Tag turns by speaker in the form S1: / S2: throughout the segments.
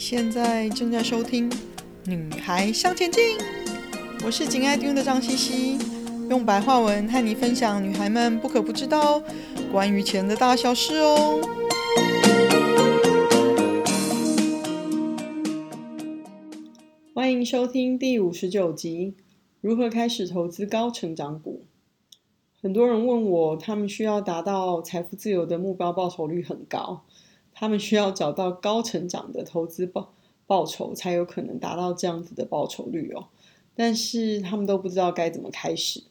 S1: 现在正在收听《女孩向前进》，我是紧爱听的张茜茜，用白话文和你分享女孩们不可不知道关于钱的大小事哦。欢迎收听第五十九集：如何开始投资高成长股？很多人问我，他们需要达到财富自由的目标报酬率很高。他们需要找到高成长的投资报报酬，才有可能达到这样子的报酬率哦。但是他们都不知道该怎么开始。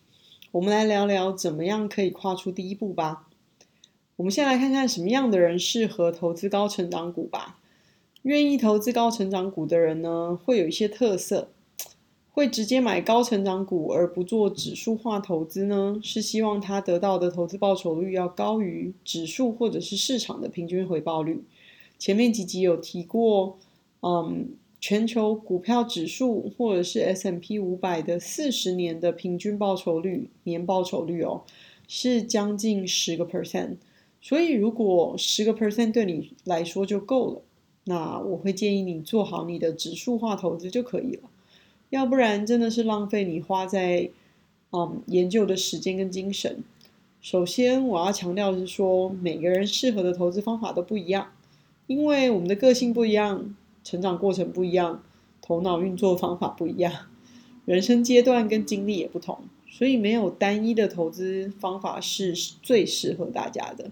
S1: 我们来聊聊怎么样可以跨出第一步吧。我们先来看看什么样的人适合投资高成长股吧。愿意投资高成长股的人呢，会有一些特色。会直接买高成长股而不做指数化投资呢，是希望他得到的投资报酬率要高于指数或者是市场的平均回报率。前面几集有提过，嗯，全球股票指数或者是 S M P 五百的四十年的平均报酬率，年报酬率哦，是将近十个 percent。所以如果十个 percent 对你来说就够了，那我会建议你做好你的指数化投资就可以了。要不然真的是浪费你花在嗯研究的时间跟精神。首先，我要强调是说，每个人适合的投资方法都不一样，因为我们的个性不一样，成长过程不一样，头脑运作方法不一样，人生阶段跟经历也不同，所以没有单一的投资方法是最适合大家的。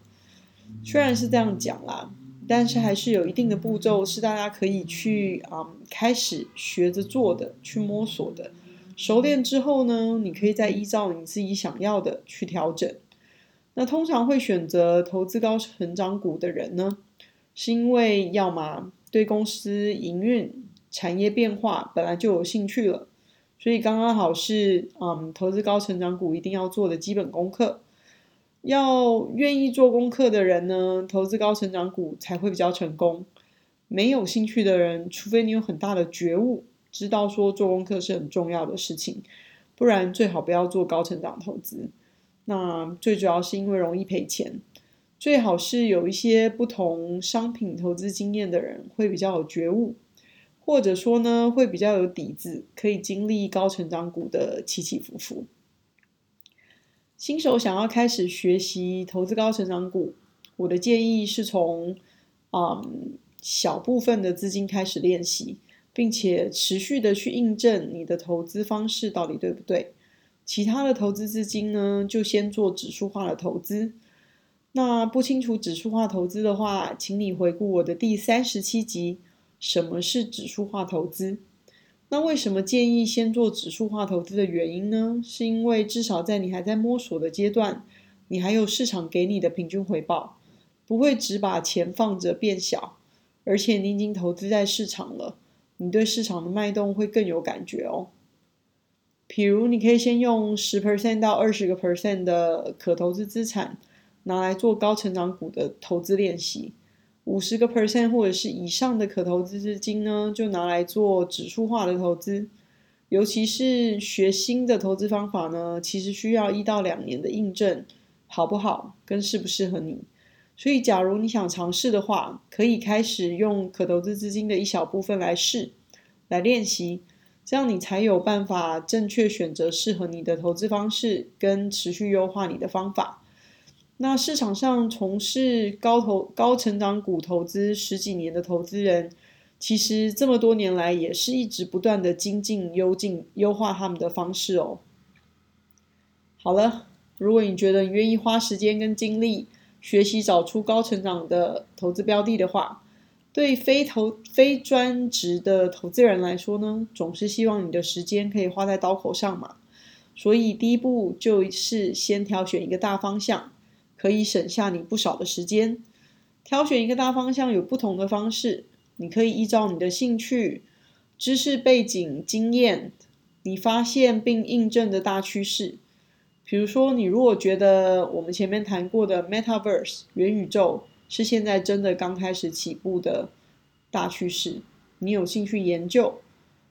S1: 虽然是这样讲啦。但是还是有一定的步骤是大家可以去啊、嗯、开始学着做的，去摸索的。熟练之后呢，你可以再依照你自己想要的去调整。那通常会选择投资高成长股的人呢，是因为要么对公司营运、产业变化本来就有兴趣了，所以刚刚好是嗯投资高成长股一定要做的基本功课。要愿意做功课的人呢，投资高成长股才会比较成功。没有兴趣的人，除非你有很大的觉悟，知道说做功课是很重要的事情，不然最好不要做高成长投资。那最主要是因为容易赔钱，最好是有一些不同商品投资经验的人会比较有觉悟，或者说呢会比较有底子，可以经历高成长股的起起伏伏。新手想要开始学习投资高成长股，我的建议是从嗯小部分的资金开始练习，并且持续的去印证你的投资方式到底对不对。其他的投资资金呢，就先做指数化的投资。那不清楚指数化投资的话，请你回顾我的第三十七集，什么是指数化投资？那为什么建议先做指数化投资的原因呢？是因为至少在你还在摸索的阶段，你还有市场给你的平均回报，不会只把钱放着变小，而且你已经投资在市场了，你对市场的脉动会更有感觉哦。比如，你可以先用十 percent 到二十个 percent 的可投资资产，拿来做高成长股的投资练习。五十个 percent 或者是以上的可投资资金呢，就拿来做指数化的投资。尤其是学新的投资方法呢，其实需要一到两年的印证，好不好跟适不适合你。所以，假如你想尝试的话，可以开始用可投资资金的一小部分来试，来练习，这样你才有办法正确选择适合你的投资方式，跟持续优化你的方法。那市场上从事高投高成长股投资十几年的投资人，其实这么多年来也是一直不断的精进、优进、优化他们的方式哦。好了，如果你觉得你愿意花时间跟精力学习找出高成长的投资标的的话，对非投非专职的投资人来说呢，总是希望你的时间可以花在刀口上嘛。所以第一步就是先挑选一个大方向。可以省下你不少的时间。挑选一个大方向有不同的方式，你可以依照你的兴趣、知识背景、经验，你发现并印证的大趋势。比如说，你如果觉得我们前面谈过的 Metaverse 元宇宙是现在真的刚开始起步的大趋势，你有兴趣研究，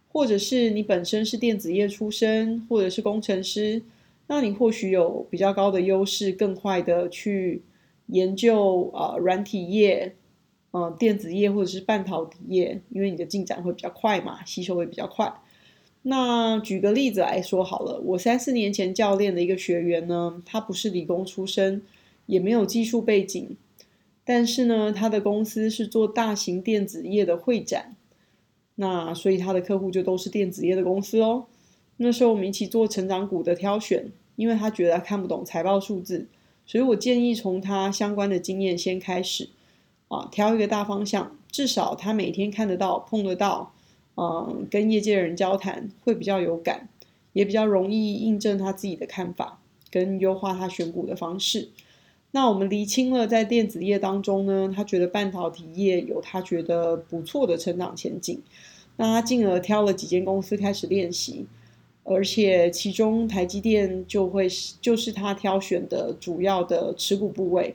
S1: 或者是你本身是电子业出身，或者是工程师。那你或许有比较高的优势，更快的去研究啊、呃、软体业，呃电子业或者是半导体业，因为你的进展会比较快嘛，吸收会比较快。那举个例子来说好了，我三四年前教练的一个学员呢，他不是理工出身，也没有技术背景，但是呢，他的公司是做大型电子业的会展，那所以他的客户就都是电子业的公司哦。那时候我们一起做成长股的挑选，因为他觉得看不懂财报数字，所以我建议从他相关的经验先开始，啊，挑一个大方向，至少他每天看得到、碰得到。嗯，跟业界的人交谈会比较有感，也比较容易印证他自己的看法，跟优化他选股的方式。那我们厘清了在电子业当中呢，他觉得半导体业有他觉得不错的成长前景。那他进而挑了几间公司开始练习，而且其中台积电就会是就是他挑选的主要的持股部位。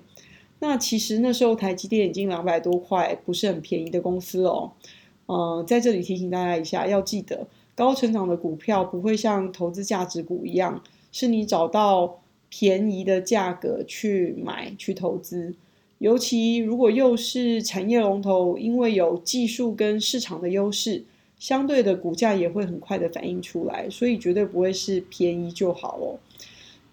S1: 那其实那时候台积电已经两百多块，不是很便宜的公司哦。呃，在这里提醒大家一下，要记得高成长的股票不会像投资价值股一样，是你找到便宜的价格去买去投资。尤其如果又是产业龙头，因为有技术跟市场的优势，相对的股价也会很快的反映出来，所以绝对不会是便宜就好哦。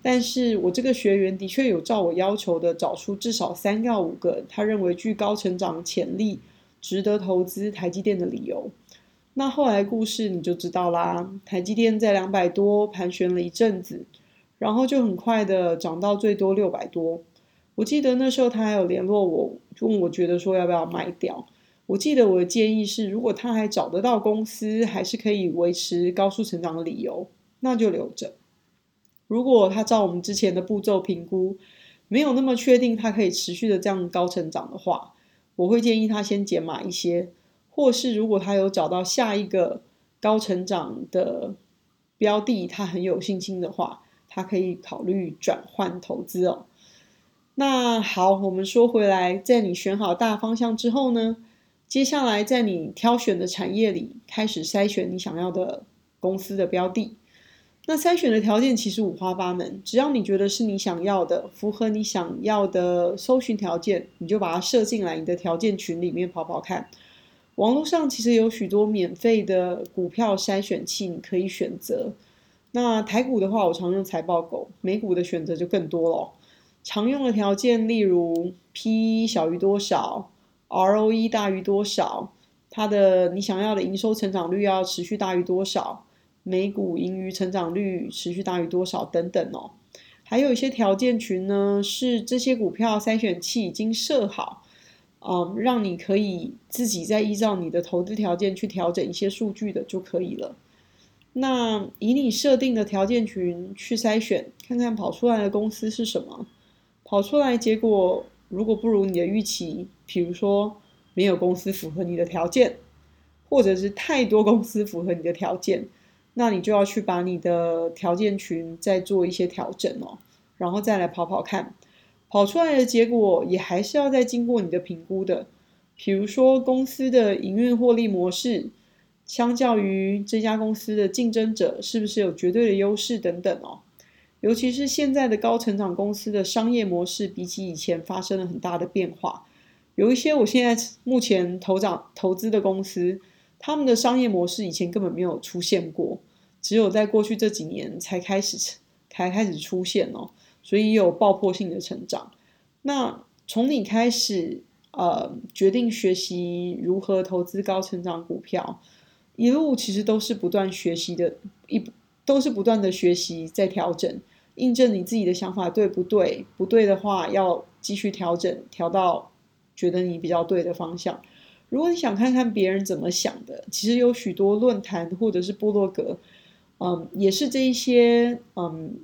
S1: 但是我这个学员的确有照我要求的找出至少三到五个他认为具高成长潜力。值得投资台积电的理由，那后来故事你就知道啦。台积电在两百多盘旋了一阵子，然后就很快的涨到最多六百多。我记得那时候他还有联络我，问我觉得说要不要卖掉。我记得我的建议是，如果他还找得到公司，还是可以维持高速成长的理由，那就留着。如果他照我们之前的步骤评估，没有那么确定他可以持续的这样高成长的话，我会建议他先减码一些，或是如果他有找到下一个高成长的标的，他很有信心的话，他可以考虑转换投资哦。那好，我们说回来，在你选好大方向之后呢，接下来在你挑选的产业里开始筛选你想要的公司的标的。那筛选的条件其实五花八门，只要你觉得是你想要的，符合你想要的搜寻条件，你就把它设进来你的条件群里面跑跑看。网络上其实有许多免费的股票筛选器，你可以选择。那台股的话，我常用财报狗；美股的选择就更多了。常用的条件例如 P 小于多少，ROE 大于多少，它的你想要的营收成长率要持续大于多少。每股盈余成长率持续大于多少等等哦，还有一些条件群呢，是这些股票筛选器已经设好，嗯，让你可以自己再依照你的投资条件去调整一些数据的就可以了。那以你设定的条件群去筛选，看看跑出来的公司是什么，跑出来结果如果不如你的预期，比如说没有公司符合你的条件，或者是太多公司符合你的条件。那你就要去把你的条件群再做一些调整哦，然后再来跑跑看，跑出来的结果也还是要再经过你的评估的。比如说公司的营运获利模式，相较于这家公司的竞争者是不是有绝对的优势等等哦。尤其是现在的高成长公司的商业模式，比起以前发生了很大的变化。有一些我现在目前投涨投资的公司，他们的商业模式以前根本没有出现过。只有在过去这几年才开始才开始出现哦，所以有爆破性的成长。那从你开始呃决定学习如何投资高成长股票，一路其实都是不断学习的，一都是不断的学习在调整，印证你自己的想法对不对？不对的话要继续调整，调到觉得你比较对的方向。如果你想看看别人怎么想的，其实有许多论坛或者是部落格。嗯，也是这一些嗯，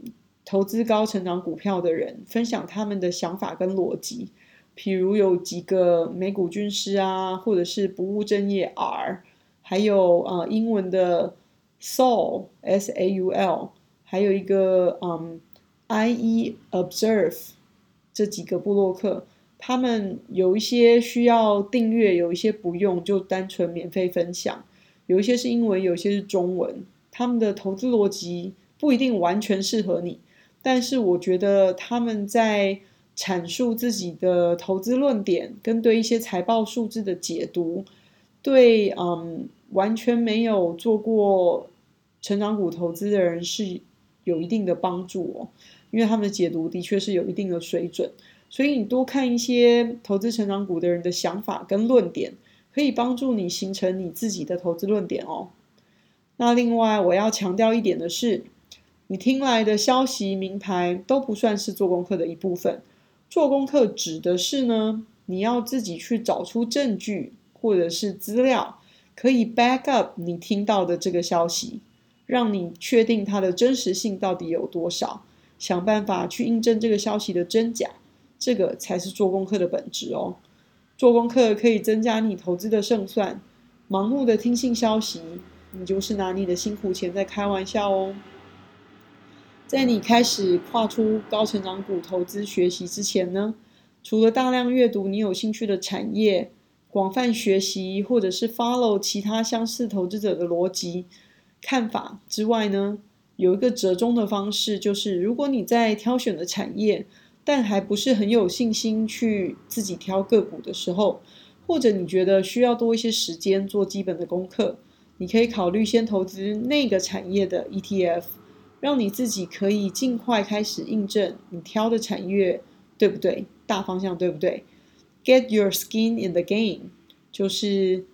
S1: 投资高成长股票的人分享他们的想法跟逻辑，譬如有几个美股军师啊，或者是不务正业 R，还有呃英文的 Saul S A U L，还有一个嗯 I E Observe 这几个部落客，他们有一些需要订阅，有一些不用，就单纯免费分享，有一些是英文，有一些是中文。他们的投资逻辑不一定完全适合你，但是我觉得他们在阐述自己的投资论点，跟对一些财报数字的解读，对嗯完全没有做过成长股投资的人是有一定的帮助哦，因为他们的解读的确是有一定的水准。所以你多看一些投资成长股的人的想法跟论点，可以帮助你形成你自己的投资论点哦。那另外我要强调一点的是，你听来的消息、名牌都不算是做功课的一部分。做功课指的是呢，你要自己去找出证据或者是资料，可以 back up 你听到的这个消息，让你确定它的真实性到底有多少，想办法去印证这个消息的真假。这个才是做功课的本质哦。做功课可以增加你投资的胜算，盲目的听信消息，你就是拿你的辛苦钱在开玩笑哦。在你开始跨出高成长股投资学习之前呢，除了大量阅读你有兴趣的产业，广泛学习，或者是 follow 其他相似投资者的逻辑看法之外呢，有一个折中的方式，就是如果你在挑选的产业，但还不是很有信心去自己挑个股的时候，或者你觉得需要多一些时间做基本的功课，你可以考虑先投资那个产业的 ETF，让你自己可以尽快开始印证你挑的产业对不对，大方向对不对？Get your skin in the game，就是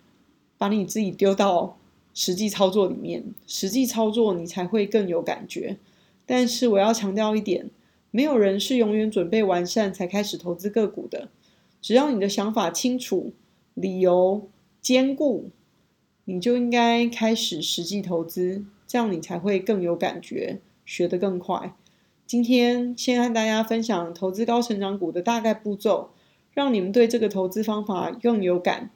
S1: 把你自己丢到实际操作里面，实际操作你才会更有感觉。但是我要强调一点。没有人是永远准备完善才开始投资个股的。只要你的想法清楚，理由坚固，你就应该开始实际投资，这样你才会更有感觉，学得更快。今天先和大家分享投资高成长股的大概步骤，让你们对这个投资方法更有感。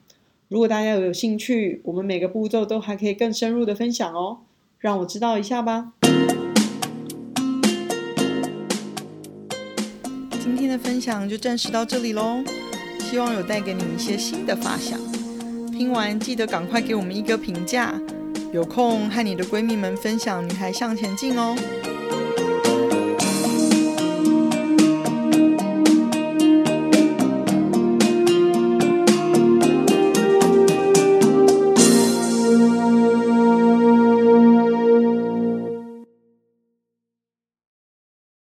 S1: 如果大家有兴趣，我们每个步骤都还可以更深入的分享哦，让我知道一下吧。今天的分享就暂时到这里喽，希望有带给你一些新的发想。听完记得赶快给我们一个评价，有空和你的闺蜜们分享《女孩向前进》哦。